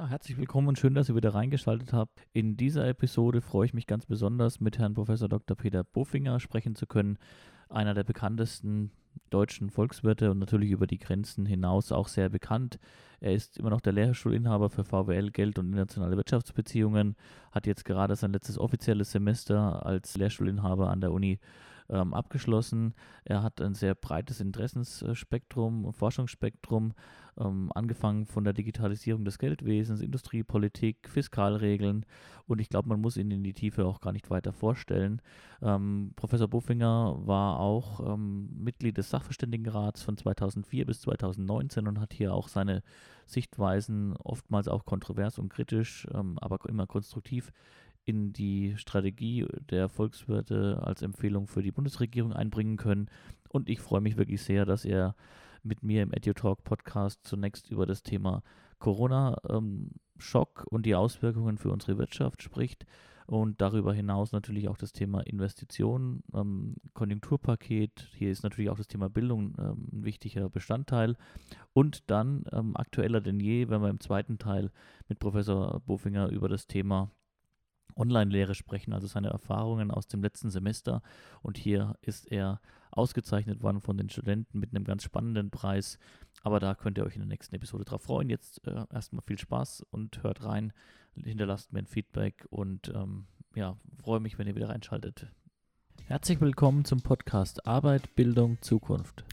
Ja, herzlich willkommen und schön, dass ihr wieder reingeschaltet habt. In dieser Episode freue ich mich ganz besonders, mit Herrn Professor Dr. Peter Bofinger sprechen zu können, einer der bekanntesten deutschen Volkswirte und natürlich über die Grenzen hinaus auch sehr bekannt. Er ist immer noch der Lehrstuhlinhaber für VWL, Geld und internationale Wirtschaftsbeziehungen, hat jetzt gerade sein letztes offizielles Semester als Lehrstuhlinhaber an der Uni ähm, abgeschlossen. Er hat ein sehr breites Interessensspektrum, Forschungsspektrum, ähm, angefangen von der Digitalisierung des Geldwesens, Industriepolitik, Fiskalregeln und ich glaube, man muss ihn in die Tiefe auch gar nicht weiter vorstellen. Ähm, Professor Buffinger war auch ähm, Mitglied des Sachverständigenrats von 2004 bis 2019 und hat hier auch seine Sichtweisen oftmals auch kontrovers und kritisch, ähm, aber immer konstruktiv in die Strategie der Volkswirte als Empfehlung für die Bundesregierung einbringen können. Und ich freue mich wirklich sehr, dass er mit mir im EduTalk Podcast zunächst über das Thema Corona-Schock und die Auswirkungen für unsere Wirtschaft spricht und darüber hinaus natürlich auch das Thema Investitionen, ähm, Konjunkturpaket. Hier ist natürlich auch das Thema Bildung ähm, ein wichtiger Bestandteil. Und dann ähm, aktueller denn je, wenn wir im zweiten Teil mit Professor Bofinger über das Thema Online-Lehre sprechen, also seine Erfahrungen aus dem letzten Semester. Und hier ist er ausgezeichnet worden von den Studenten mit einem ganz spannenden Preis. Aber da könnt ihr euch in der nächsten Episode drauf freuen. Jetzt äh, erstmal viel Spaß und hört rein, hinterlasst mir ein Feedback und ähm, ja, freue mich, wenn ihr wieder reinschaltet. Herzlich willkommen zum Podcast Arbeit, Bildung, Zukunft.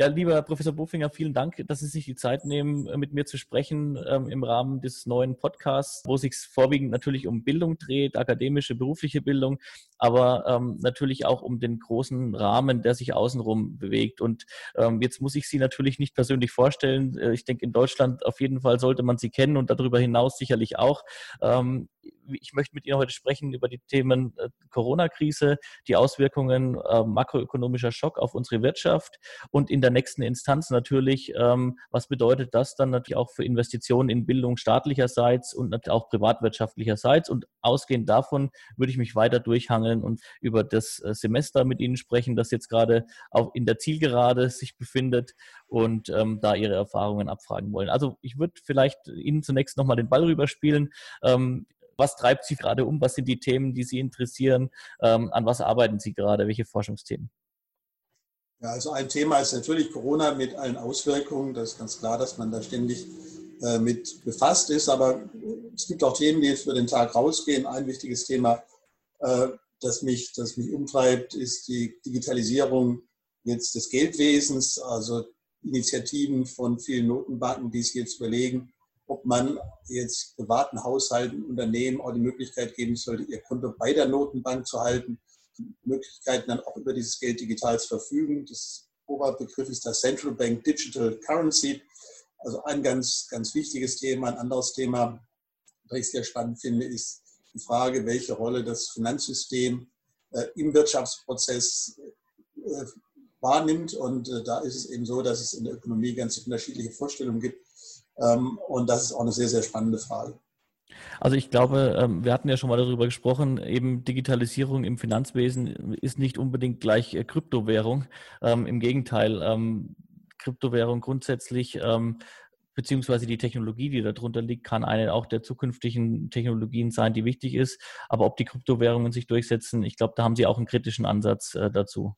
Ja, lieber Professor Bofinger, vielen Dank, dass Sie sich die Zeit nehmen, äh, mit mir zu sprechen ähm, im Rahmen des neuen Podcasts, wo sich vorwiegend natürlich um Bildung dreht, akademische, berufliche Bildung, aber ähm, natürlich auch um den großen Rahmen, der sich außenrum bewegt. Und ähm, jetzt muss ich Sie natürlich nicht persönlich vorstellen. Äh, ich denke, in Deutschland auf jeden Fall sollte man Sie kennen und darüber hinaus sicherlich auch. Ich möchte mit Ihnen heute sprechen über die Themen äh, Corona-Krise, die Auswirkungen äh, makroökonomischer Schock auf unsere Wirtschaft und in der nächsten Instanz natürlich, ähm, was bedeutet das dann natürlich auch für Investitionen in Bildung staatlicherseits und auch privatwirtschaftlicherseits. Und ausgehend davon würde ich mich weiter durchhangeln und über das äh, Semester mit Ihnen sprechen, das jetzt gerade auch in der Zielgerade sich befindet und ähm, da Ihre Erfahrungen abfragen wollen. Also ich würde vielleicht Ihnen zunächst nochmal den Ball rüberspielen. Ähm, was treibt Sie gerade um? Was sind die Themen, die Sie interessieren? Ähm, an was arbeiten Sie gerade? Welche Forschungsthemen? Ja, also ein Thema ist natürlich Corona mit allen Auswirkungen. Das ist ganz klar, dass man da ständig äh, mit befasst ist. Aber es gibt auch Themen, die jetzt für den Tag rausgehen. Ein wichtiges Thema, äh, das, mich, das mich umtreibt, ist die Digitalisierung jetzt des Geldwesens, also Initiativen von vielen Notenbanken, die sich jetzt überlegen, ob man jetzt privaten Haushalten, Unternehmen auch die Möglichkeit geben sollte, ihr Konto bei der Notenbank zu halten, die Möglichkeiten dann auch über dieses Geld digital zu verfügen. Das Oberbegriff ist das Central Bank Digital Currency. Also ein ganz, ganz wichtiges Thema. Ein anderes Thema, das ich sehr spannend finde, ist die Frage, welche Rolle das Finanzsystem äh, im Wirtschaftsprozess äh, wahrnimmt. Und äh, da ist es eben so, dass es in der Ökonomie ganz unterschiedliche Vorstellungen gibt und das ist auch eine sehr, sehr spannende Frage. Also ich glaube, ähm, wir hatten ja schon mal darüber gesprochen, eben Digitalisierung im Finanzwesen ist nicht unbedingt gleich äh, Kryptowährung. Ähm, Im Gegenteil, Kryptowährung grundsätzlich beziehungsweise die Technologie, die darunter liegt, kann eine auch der zukünftigen Technologien sein, die wichtig ist. Aber ob die Kryptowährungen sich durchsetzen, ich glaube, da haben Sie auch einen kritischen Ansatz äh, dazu.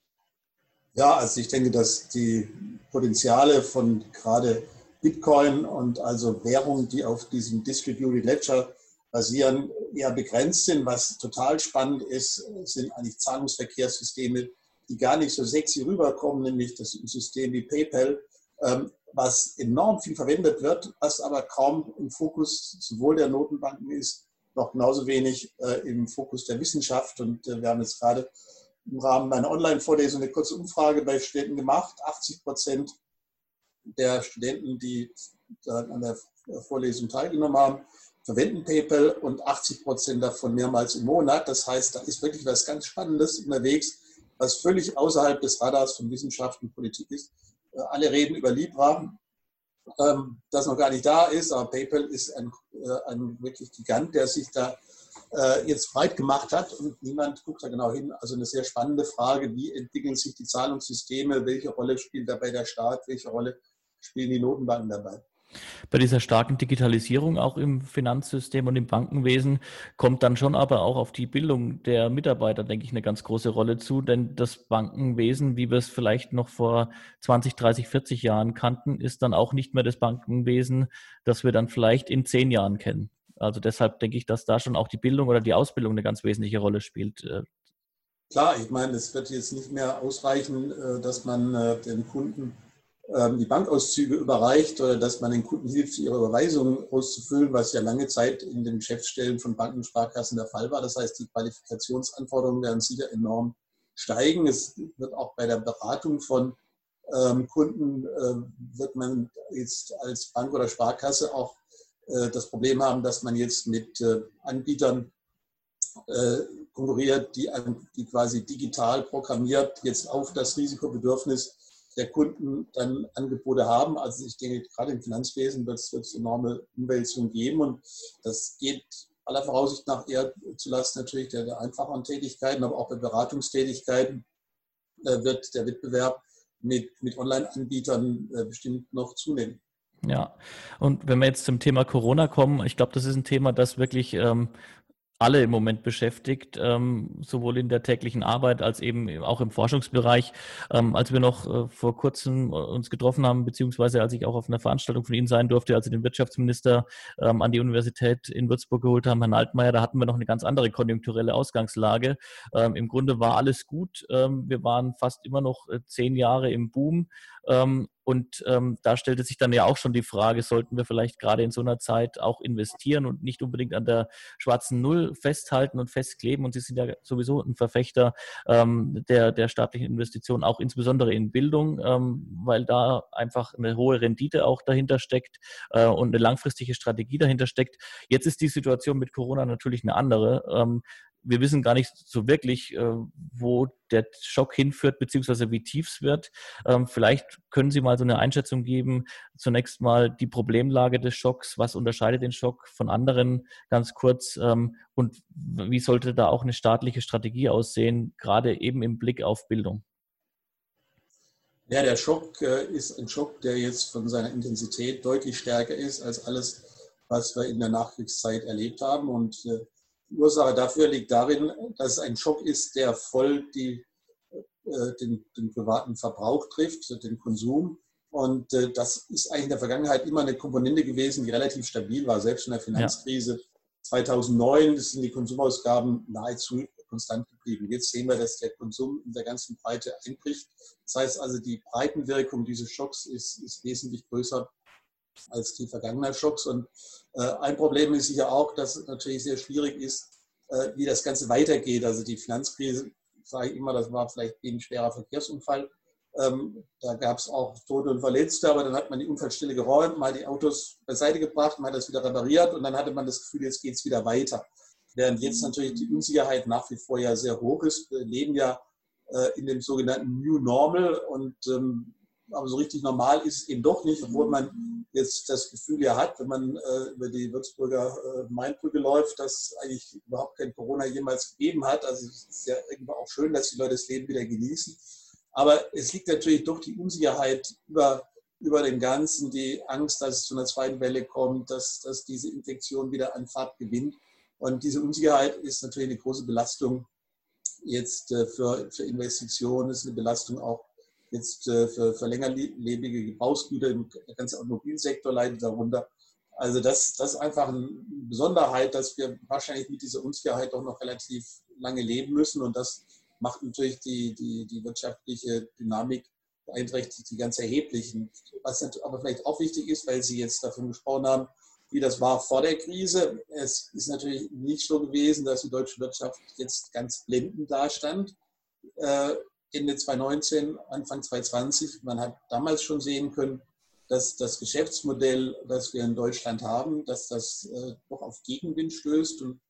Ja, also ich denke, dass die Potenziale von gerade Bitcoin und also Währungen, die auf diesem Distributed Ledger basieren, eher begrenzt sind. Was total spannend ist, sind eigentlich Zahlungsverkehrssysteme, die gar nicht so sexy rüberkommen, nämlich das System wie PayPal, ähm, was enorm viel verwendet wird, was aber kaum im Fokus sowohl der Notenbanken ist, noch genauso wenig äh, im Fokus der Wissenschaft. Und äh, wir haben jetzt gerade im Rahmen meiner Online-Vorlesung eine kurze Umfrage bei Studenten gemacht. 80 Prozent der Studenten, die an der Vorlesung teilgenommen haben, verwenden PayPal und 80 Prozent davon mehrmals im Monat. Das heißt, da ist wirklich was ganz Spannendes unterwegs, was völlig außerhalb des Radars von Wissenschaft und Politik ist. Äh, alle reden über Libra, ähm, das noch gar nicht da ist, aber PayPal ist ein, äh, ein wirklich Gigant, der sich da äh, jetzt breit gemacht hat und niemand guckt da genau hin. Also eine sehr spannende Frage, wie entwickeln sich die Zahlungssysteme, welche Rolle spielt dabei der Staat, welche Rolle spielen die Notenbanken dabei. Bei dieser starken Digitalisierung auch im Finanzsystem und im Bankenwesen kommt dann schon aber auch auf die Bildung der Mitarbeiter, denke ich, eine ganz große Rolle zu. Denn das Bankenwesen, wie wir es vielleicht noch vor 20, 30, 40 Jahren kannten, ist dann auch nicht mehr das Bankenwesen, das wir dann vielleicht in zehn Jahren kennen. Also deshalb denke ich, dass da schon auch die Bildung oder die Ausbildung eine ganz wesentliche Rolle spielt. Äh. Klar, ich meine, es wird jetzt nicht mehr ausreichen, äh, dass man äh, den Kunden die Bankauszüge überreicht oder dass man den Kunden hilft, ihre Überweisungen auszufüllen, was ja lange Zeit in den Geschäftsstellen von Banken und Sparkassen der Fall war. Das heißt, die Qualifikationsanforderungen werden sicher enorm steigen. Es wird auch bei der Beratung von ähm, Kunden, äh, wird man jetzt als Bank oder Sparkasse auch äh, das Problem haben, dass man jetzt mit äh, Anbietern äh, konkurriert, die, die quasi digital programmiert jetzt auf das Risikobedürfnis der Kunden dann Angebote haben. Also ich denke, gerade im Finanzwesen wird es enorme Umwälzungen geben und das geht aller Voraussicht nach eher zulasten natürlich der, der einfacheren Tätigkeiten, aber auch bei Beratungstätigkeiten äh, wird der Wettbewerb mit, mit Online-Anbietern äh, bestimmt noch zunehmen. Ja, und wenn wir jetzt zum Thema Corona kommen, ich glaube, das ist ein Thema, das wirklich ähm, alle im Moment beschäftigt, ähm, sowohl in der täglichen Arbeit als eben auch im Forschungsbereich. Ähm, als wir noch äh, vor kurzem äh, uns getroffen haben, beziehungsweise als ich auch auf einer Veranstaltung von Ihnen sein durfte, als Sie den Wirtschaftsminister ähm, an die Universität in Würzburg geholt haben, Herrn Altmaier, da hatten wir noch eine ganz andere konjunkturelle Ausgangslage. Im Grunde war alles gut. Wir waren fast immer noch äh, zehn Jahre im Boom. Ähm, und ähm, da stellte sich dann ja auch schon die Frage, sollten wir vielleicht gerade in so einer Zeit auch investieren und nicht unbedingt an der schwarzen Null festhalten und festkleben. Und Sie sind ja sowieso ein Verfechter ähm, der, der staatlichen Investitionen, auch insbesondere in Bildung, ähm, weil da einfach eine hohe Rendite auch dahinter steckt äh, und eine langfristige Strategie dahinter steckt. Jetzt ist die Situation mit Corona natürlich eine andere. Wir wissen gar nicht so wirklich, äh, wo der Schock hinführt, beziehungsweise wie tief es wird. Ähm, vielleicht können Sie mal so eine Einschätzung geben. Zunächst mal die Problemlage des Schocks. Was unterscheidet den Schock von anderen ganz kurz? Ähm, und wie sollte da auch eine staatliche Strategie aussehen, gerade eben im Blick auf Bildung? Ja, der Schock äh, ist ein Schock, der jetzt von seiner Intensität deutlich stärker ist als alles, was wir in der Nachkriegszeit erlebt haben. Und äh, Ursache dafür liegt darin, dass es ein Schock ist, der voll die, äh, den, den, privaten Verbrauch trifft, den Konsum. Und äh, das ist eigentlich in der Vergangenheit immer eine Komponente gewesen, die relativ stabil war. Selbst in der Finanzkrise ja. 2009 sind die Konsumausgaben nahezu konstant geblieben. Jetzt sehen wir, dass der Konsum in der ganzen Breite einbricht. Das heißt also, die Breitenwirkung dieses Schocks ist, ist wesentlich größer als die vergangenen Schocks. Und äh, ein Problem ist sicher auch, dass es natürlich sehr schwierig ist, äh, wie das Ganze weitergeht. Also die Finanzkrise, sage ich immer, das war vielleicht ein schwerer Verkehrsunfall. Ähm, da gab es auch Tote und Verletzte, aber dann hat man die Unfallstelle geräumt, mal die Autos beiseite gebracht, mal das wieder repariert und dann hatte man das Gefühl, jetzt geht es wieder weiter. Während jetzt natürlich die Unsicherheit nach wie vor ja sehr hoch ist. Wir leben ja äh, in dem sogenannten New Normal und ähm, aber so richtig normal ist es eben doch nicht, obwohl man jetzt das Gefühl ja hat, wenn man äh, über die Würzburger äh, Mainbrücke läuft, dass eigentlich überhaupt kein Corona jemals gegeben hat. Also es ist ja irgendwo auch schön, dass die Leute das Leben wieder genießen. Aber es liegt natürlich doch die Unsicherheit über, über dem Ganzen, die Angst, dass es zu einer zweiten Welle kommt, dass, dass diese Infektion wieder an Fahrt gewinnt. Und diese Unsicherheit ist natürlich eine große Belastung jetzt äh, für, für Investitionen, ist eine Belastung auch jetzt äh, für, für längerlebige Gebrauchsgüter, der ganze Automobilsektor leidet darunter. Also das, das ist einfach eine Besonderheit, dass wir wahrscheinlich mit dieser Unsicherheit doch noch relativ lange leben müssen und das macht natürlich die, die, die wirtschaftliche Dynamik beeinträchtigt die ganz erheblich. Was aber vielleicht auch wichtig ist, weil Sie jetzt davon gesprochen haben, wie das war vor der Krise. Es ist natürlich nicht so gewesen, dass die deutsche Wirtschaft jetzt ganz blendend dastand. Ende 2019, Anfang 2020. Man hat damals schon sehen können, dass das Geschäftsmodell, das wir in Deutschland haben, dass das äh, doch auf Gegenwind stößt. Und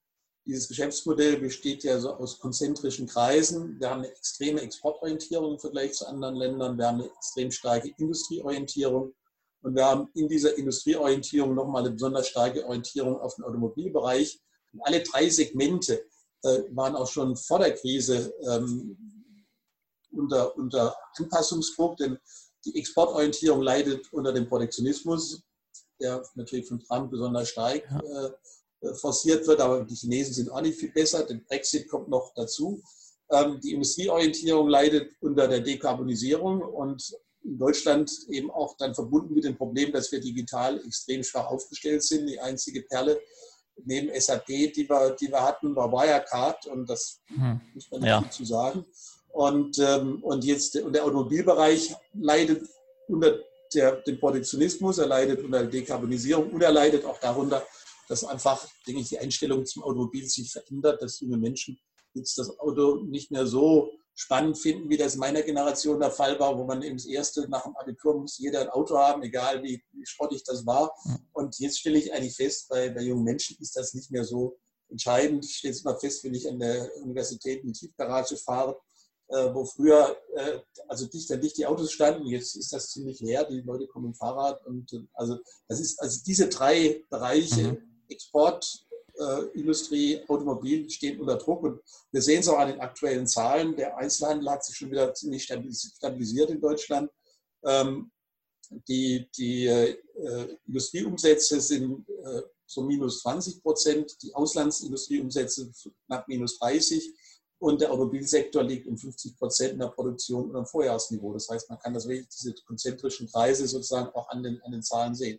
dieses Geschäftsmodell besteht ja so aus konzentrischen Kreisen. Wir haben eine extreme Exportorientierung im Vergleich zu anderen Ländern. Wir haben eine extrem starke Industrieorientierung. Und wir haben in dieser Industrieorientierung nochmal eine besonders starke Orientierung auf den Automobilbereich. Und alle drei Segmente äh, waren auch schon vor der Krise ähm, unter, unter Anpassungsdruck, denn die Exportorientierung leidet unter dem Protektionismus. der natürlich von Trump besonders stark ja. äh, forciert wird. Aber die Chinesen sind auch nicht viel besser. Der Brexit kommt noch dazu. Ähm, die Industrieorientierung leidet unter der Dekarbonisierung und in Deutschland eben auch dann verbunden mit dem Problem, dass wir digital extrem schwach aufgestellt sind. Die einzige Perle neben SAP, die wir, die wir hatten, war Wirecard und das hm. muss man nicht ja. viel zu sagen. Und, ähm, und jetzt und der Automobilbereich leidet unter der, dem Protektionismus, er leidet unter der Dekarbonisierung und er leidet auch darunter, dass einfach, denke ich, die Einstellung zum Automobil sich verändert, dass junge Menschen jetzt das Auto nicht mehr so spannend finden, wie das in meiner Generation der Fall war, wo man eben das erste nach dem Abitur muss jeder ein Auto haben, egal wie, wie schrottig das war. Und jetzt stelle ich eigentlich fest, bei, bei jungen Menschen ist das nicht mehr so entscheidend. Ich stelle es immer fest, wenn ich an der Universität in die Tiefgarage fahre, wo früher äh, also dicht an dicht die Autos standen, jetzt ist das ziemlich leer, die Leute kommen mit dem Fahrrad und äh, also das ist also diese drei Bereiche, mhm. Export, äh, Industrie, Automobil stehen unter Druck. Und wir sehen es auch an den aktuellen Zahlen. Der Einzelhandel hat sich schon wieder ziemlich stabilisiert in Deutschland. Ähm, die, die äh, Industrieumsätze sind äh, so minus 20 Prozent, die Auslandsindustrieumsätze knapp minus 30 und der Automobilsektor liegt um 50 Prozent in der Produktion unter dem Vorjahresniveau. Das heißt, man kann das wirklich, diese konzentrischen Kreise sozusagen auch an den, an den Zahlen sehen.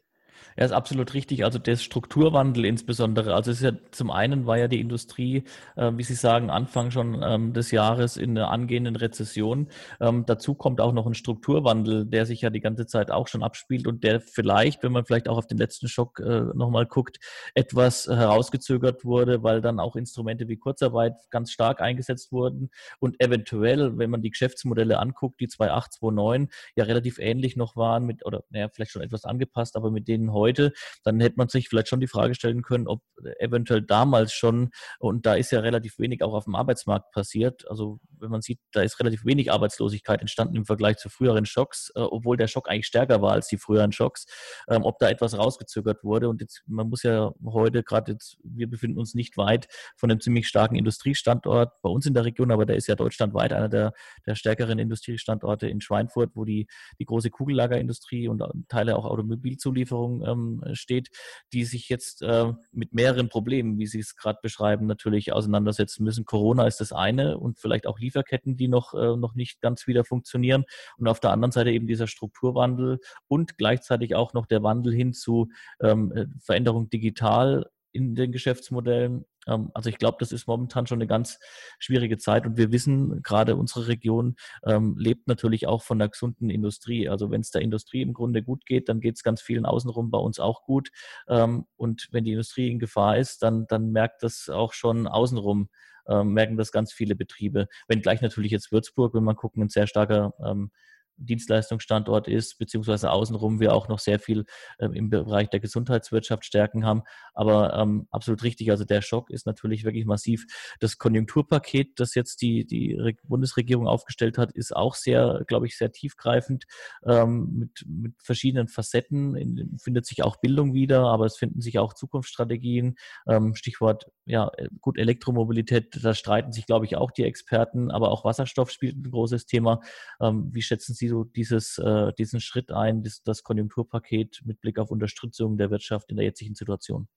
Ja, ist absolut richtig. Also der Strukturwandel insbesondere. Also es ist ja zum einen war ja die Industrie, äh, wie Sie sagen, Anfang schon ähm, des Jahres in einer angehenden Rezession. Ähm, dazu kommt auch noch ein Strukturwandel, der sich ja die ganze Zeit auch schon abspielt und der vielleicht, wenn man vielleicht auch auf den letzten Schock äh, nochmal guckt, etwas herausgezögert wurde, weil dann auch Instrumente wie Kurzarbeit ganz stark eingesetzt wurden und eventuell, wenn man die Geschäftsmodelle anguckt, die 28, 29 ja relativ ähnlich noch waren mit, oder naja, vielleicht schon etwas angepasst, aber mit denen heute, dann hätte man sich vielleicht schon die Frage stellen können, ob eventuell damals schon, und da ist ja relativ wenig auch auf dem Arbeitsmarkt passiert, also wenn man sieht, da ist relativ wenig Arbeitslosigkeit entstanden im Vergleich zu früheren Schocks, äh, obwohl der Schock eigentlich stärker war als die früheren Schocks, ähm, ob da etwas rausgezögert wurde. Und jetzt, man muss ja heute gerade jetzt, wir befinden uns nicht weit von einem ziemlich starken Industriestandort bei uns in der Region, aber der ist ja deutschlandweit einer der, der stärkeren Industriestandorte in Schweinfurt, wo die, die große Kugellagerindustrie und Teile auch Automobilzulieferung ähm, steht, die sich jetzt äh, mit mehreren Problemen, wie Sie es gerade beschreiben, natürlich auseinandersetzen müssen. Corona ist das eine und vielleicht auch Lieferketten, die noch, äh, noch nicht ganz wieder funktionieren. Und auf der anderen Seite eben dieser Strukturwandel und gleichzeitig auch noch der Wandel hin zu ähm, äh, Veränderung digital in den Geschäftsmodellen. Ähm, also ich glaube, das ist momentan schon eine ganz schwierige Zeit und wir wissen, gerade unsere Region ähm, lebt natürlich auch von der gesunden Industrie. Also wenn es der Industrie im Grunde gut geht, dann geht es ganz vielen außenrum bei uns auch gut. Ähm, und wenn die Industrie in Gefahr ist, dann, dann merkt das auch schon außenrum, merken das ganz viele Betriebe. Wenngleich natürlich jetzt Würzburg, wenn man gucken, ein sehr starker ähm, Dienstleistungsstandort ist, beziehungsweise außenrum wir auch noch sehr viel ähm, im Bereich der Gesundheitswirtschaft stärken haben. Aber ähm, absolut richtig, also der Schock ist natürlich wirklich massiv. Das Konjunkturpaket, das jetzt die, die Bundesregierung aufgestellt hat, ist auch sehr, glaube ich, sehr tiefgreifend ähm, mit, mit verschiedenen Facetten. In, findet sich auch Bildung wieder, aber es finden sich auch Zukunftsstrategien. Ähm, Stichwort, ja, gut, Elektromobilität, da streiten sich, glaube ich, auch die Experten, aber auch Wasserstoff spielt ein großes Thema. Ähm, wie schätzen Sie so dieses, äh, diesen Schritt ein, das, das, Konjunkturpaket mit Blick auf Unterstützung der Wirtschaft in der jetzigen Situation?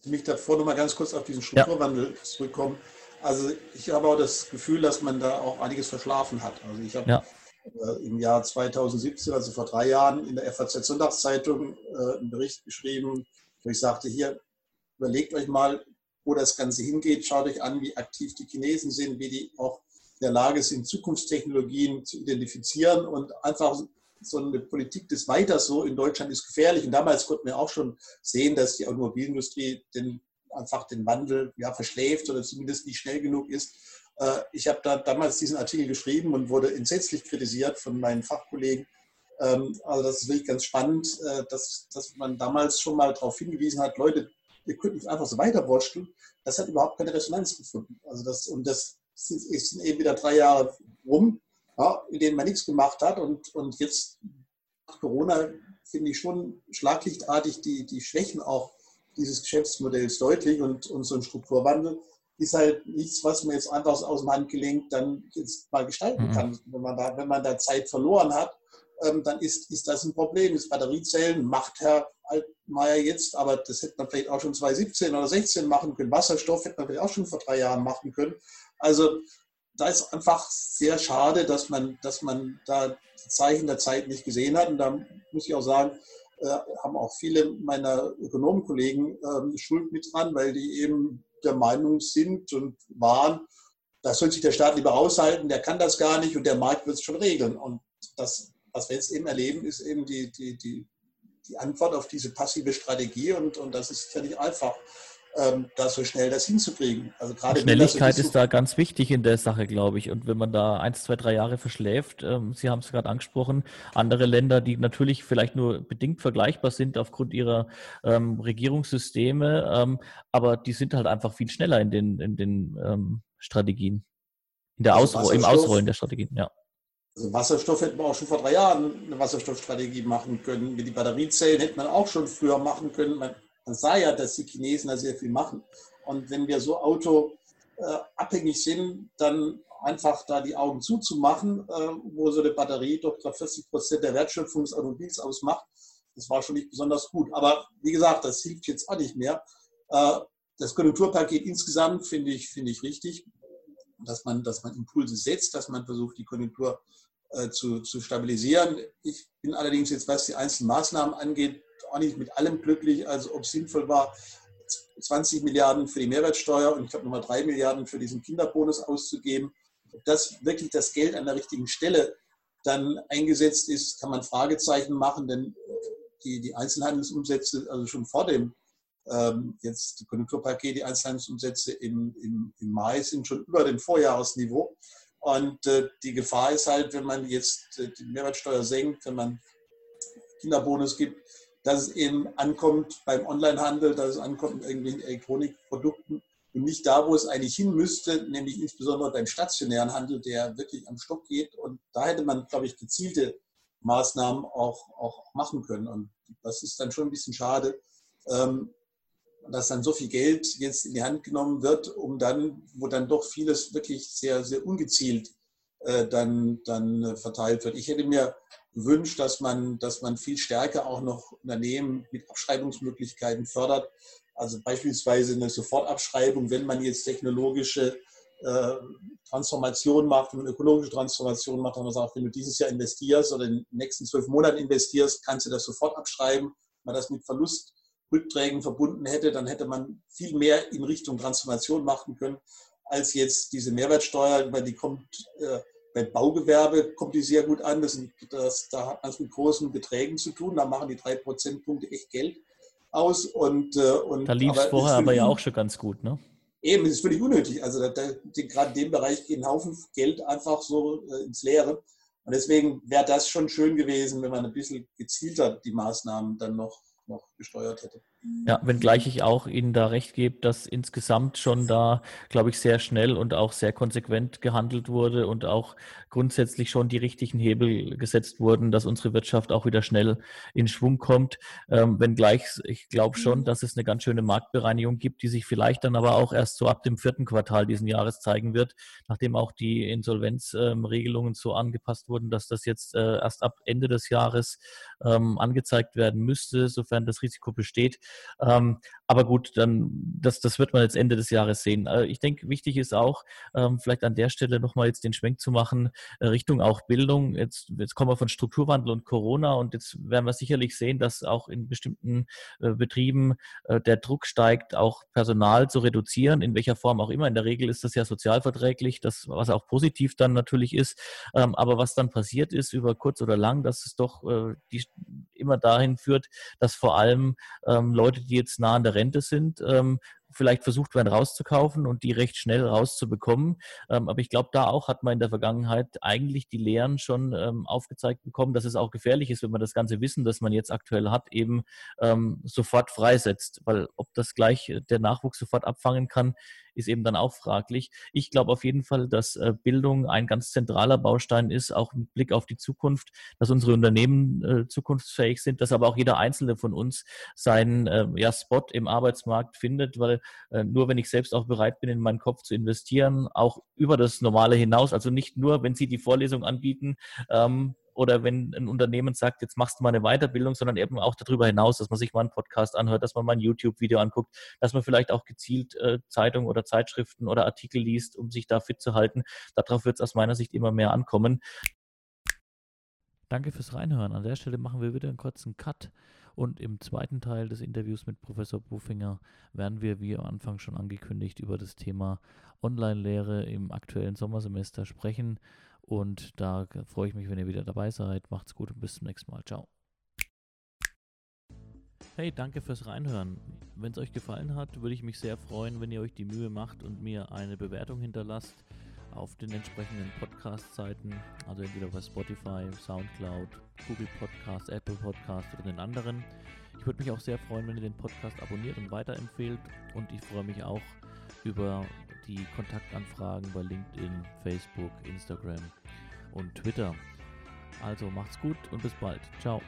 Ich mich davor noch mal ganz kurz auf diesen Strukturwandel ja. zurückkommen. Also ich habe auch das Gefühl, dass man da auch einiges verschlafen hat. Also ich habe ja. äh, im Jahr 2017, also vor drei Jahren, in der FAZ Sonntagszeitung äh, einen Bericht geschrieben, wo ich sagte, hier, überlegt euch mal, wo das Ganze hingeht, schaut euch an, wie aktiv die Chinesen sind, wie die auch der Lage sind, Zukunftstechnologien zu identifizieren und einfach so eine Politik des Weiters so in Deutschland ist gefährlich. Und damals konnten wir auch schon sehen, dass die Automobilindustrie den, einfach den Wandel ja, verschläft oder zumindest nicht schnell genug ist. Äh, ich habe da damals diesen Artikel geschrieben und wurde entsetzlich kritisiert von meinen Fachkollegen. Ähm, also das ist wirklich ganz spannend, äh, dass, dass man damals schon mal darauf hingewiesen hat, Leute, ihr könnt nicht einfach so weiterwurschteln. Das hat überhaupt keine Resonanz gefunden. Also das, und das es sind eben wieder drei Jahre rum, ja, in denen man nichts gemacht hat. Und, und jetzt nach Corona finde ich schon schlaglichtartig die, die Schwächen auch dieses Geschäftsmodells deutlich und, und so ein Strukturwandel ist halt nichts, was man jetzt einfach aus dem Handgelenk dann jetzt mal gestalten mhm. kann. Mhm. Wenn, man da, wenn man da Zeit verloren hat, ähm, dann ist, ist das ein Problem. Das Batteriezellen macht Herr Altmaier jetzt, aber das hätte man vielleicht auch schon 2017 oder 2016 machen können. Wasserstoff hätte man vielleicht auch schon vor drei Jahren machen können. Also da ist einfach sehr schade, dass man, dass man da die Zeichen der Zeit nicht gesehen hat. Und da muss ich auch sagen, äh, haben auch viele meiner Ökonomenkollegen äh, Schuld mit dran, weil die eben der Meinung sind und waren, das soll sich der Staat lieber aushalten, der kann das gar nicht und der Markt wird es schon regeln. Und das, was wir jetzt eben erleben, ist eben die, die, die, die Antwort auf diese passive Strategie und, und das ist ja nicht einfach ähm, da so schnell das hinzukriegen. Also gerade Schnelligkeit so ist da ganz wichtig in der Sache, glaube ich. Und wenn man da eins, zwei, drei Jahre verschläft, ähm, Sie haben es gerade angesprochen, andere Länder, die natürlich vielleicht nur bedingt vergleichbar sind aufgrund ihrer ähm, Regierungssysteme, ähm, aber die sind halt einfach viel schneller in den, in den ähm, Strategien. In der also Ausro im Ausrollen der Strategien, ja. Also Wasserstoff hätten wir auch schon vor drei Jahren eine Wasserstoffstrategie machen können. Mit die Batteriezellen hätte man auch schon früher machen können. Man man sah ja, dass die Chinesen da sehr viel machen. Und wenn wir so autoabhängig äh, sind, dann einfach da die Augen zuzumachen, äh, wo so eine Batterie doch 40 Prozent der Wertschöpfung des Automobils ausmacht, das war schon nicht besonders gut. Aber wie gesagt, das hilft jetzt auch nicht mehr. Äh, das Konjunkturpaket insgesamt finde ich, finde ich richtig, dass man, dass man Impulse setzt, dass man versucht, die Konjunktur zu, zu stabilisieren. Ich bin allerdings jetzt, was die einzelnen Maßnahmen angeht, auch nicht mit allem glücklich, also ob es sinnvoll war, 20 Milliarden für die Mehrwertsteuer und ich glaube nochmal 3 Milliarden für diesen Kinderbonus auszugeben. Ob das wirklich das Geld an der richtigen Stelle dann eingesetzt ist, kann man Fragezeichen machen, denn die, die Einzelhandelsumsätze, also schon vor dem ähm, jetzt Konjunkturpaket, die Einzelhandelsumsätze im, im, im Mai sind schon über dem Vorjahresniveau. Und äh, die Gefahr ist halt, wenn man jetzt äh, die Mehrwertsteuer senkt, wenn man Kinderbonus gibt, dass es eben ankommt beim Onlinehandel, dass es ankommt in irgendwelchen Elektronikprodukten und nicht da, wo es eigentlich hin müsste, nämlich insbesondere beim stationären Handel, der wirklich am Stock geht. Und da hätte man, glaube ich, gezielte Maßnahmen auch, auch machen können. Und das ist dann schon ein bisschen schade, ähm, dass dann so viel Geld jetzt in die Hand genommen wird, um dann, wo dann doch vieles wirklich sehr, sehr ungezielt äh, dann, dann verteilt wird. Ich hätte mir gewünscht, dass man, dass man viel stärker auch noch Unternehmen mit Abschreibungsmöglichkeiten fördert. Also beispielsweise eine Sofortabschreibung, wenn man jetzt technologische äh, Transformation macht, wenn man ökologische Transformation macht, dann man sagt, wenn du dieses Jahr investierst oder in den nächsten zwölf Monaten investierst, kannst du das sofort abschreiben. Wenn man das mit Verlustrückträgen verbunden hätte, dann hätte man viel mehr in Richtung Transformation machen können, als jetzt diese Mehrwertsteuer, weil die kommt äh, beim Baugewerbe kommt die sehr gut an. Das, das, da hat man es mit großen Beträgen zu tun. Da machen die drei Prozentpunkte echt Geld aus. Und, äh, und, da lief es vorher aber ja auch schon ganz gut, ne? Eben, das ist völlig unnötig. Also da, da, gerade in dem Bereich geht ein Haufen Geld einfach so äh, ins Leere. Und deswegen wäre das schon schön gewesen, wenn man ein bisschen gezielter die Maßnahmen dann noch, noch gesteuert hätte. Ja, wenngleich ich auch Ihnen da recht gebe, dass insgesamt schon da, glaube ich, sehr schnell und auch sehr konsequent gehandelt wurde und auch grundsätzlich schon die richtigen Hebel gesetzt wurden, dass unsere Wirtschaft auch wieder schnell in Schwung kommt. Ähm, wenngleich ich glaube schon, mhm. dass es eine ganz schöne Marktbereinigung gibt, die sich vielleicht dann aber auch erst so ab dem vierten Quartal diesen Jahres zeigen wird, nachdem auch die Insolvenzregelungen ähm, so angepasst wurden, dass das jetzt äh, erst ab Ende des Jahres ähm, angezeigt werden müsste, sofern das Risiko besteht. Ähm, aber gut, dann das, das wird man jetzt Ende des Jahres sehen. Äh, ich denke, wichtig ist auch, ähm, vielleicht an der Stelle nochmal jetzt den Schwenk zu machen, äh, Richtung auch Bildung. Jetzt, jetzt kommen wir von Strukturwandel und Corona und jetzt werden wir sicherlich sehen, dass auch in bestimmten äh, Betrieben äh, der Druck steigt, auch Personal zu reduzieren, in welcher Form auch immer. In der Regel ist das ja sozialverträglich, das, was auch positiv dann natürlich ist. Ähm, aber was dann passiert ist, über kurz oder lang, dass es doch äh, die, immer dahin führt, dass vor allem ähm, Leute, die jetzt nah an der Rente sind, ähm, vielleicht versucht werden rauszukaufen und die recht schnell rauszubekommen. Ähm, aber ich glaube, da auch hat man in der Vergangenheit eigentlich die Lehren schon ähm, aufgezeigt bekommen, dass es auch gefährlich ist, wenn man das ganze Wissen, das man jetzt aktuell hat, eben ähm, sofort freisetzt. Weil ob das gleich der Nachwuchs sofort abfangen kann, ist eben dann auch fraglich. Ich glaube auf jeden Fall, dass äh, Bildung ein ganz zentraler Baustein ist, auch mit Blick auf die Zukunft, dass unsere Unternehmen äh, zukunftsfähig sind, dass aber auch jeder einzelne von uns seinen äh, ja, Spot im Arbeitsmarkt findet, äh, nur wenn ich selbst auch bereit bin, in meinen Kopf zu investieren, auch über das Normale hinaus, also nicht nur, wenn Sie die Vorlesung anbieten, ähm, oder wenn ein Unternehmen sagt, jetzt machst du mal eine Weiterbildung, sondern eben auch darüber hinaus, dass man sich mal einen Podcast anhört, dass man mal ein YouTube-Video anguckt, dass man vielleicht auch gezielt äh, Zeitungen oder Zeitschriften oder Artikel liest, um sich da fit zu halten. Darauf wird es aus meiner Sicht immer mehr ankommen. Danke fürs Reinhören. An der Stelle machen wir wieder einen kurzen Cut. Und im zweiten Teil des Interviews mit Professor Bufinger werden wir, wie am Anfang schon angekündigt, über das Thema Online-Lehre im aktuellen Sommersemester sprechen. Und da freue ich mich, wenn ihr wieder dabei seid. Macht's gut und bis zum nächsten Mal. Ciao. Hey, danke fürs Reinhören. Wenn es euch gefallen hat, würde ich mich sehr freuen, wenn ihr euch die Mühe macht und mir eine Bewertung hinterlasst auf den entsprechenden Podcast-Seiten, also entweder bei Spotify, Soundcloud, Google Podcast, Apple Podcast oder den anderen. Ich würde mich auch sehr freuen, wenn ihr den Podcast abonniert und weiterempfehlt und ich freue mich auch über die Kontaktanfragen bei LinkedIn, Facebook, Instagram und Twitter. Also macht's gut und bis bald. Ciao.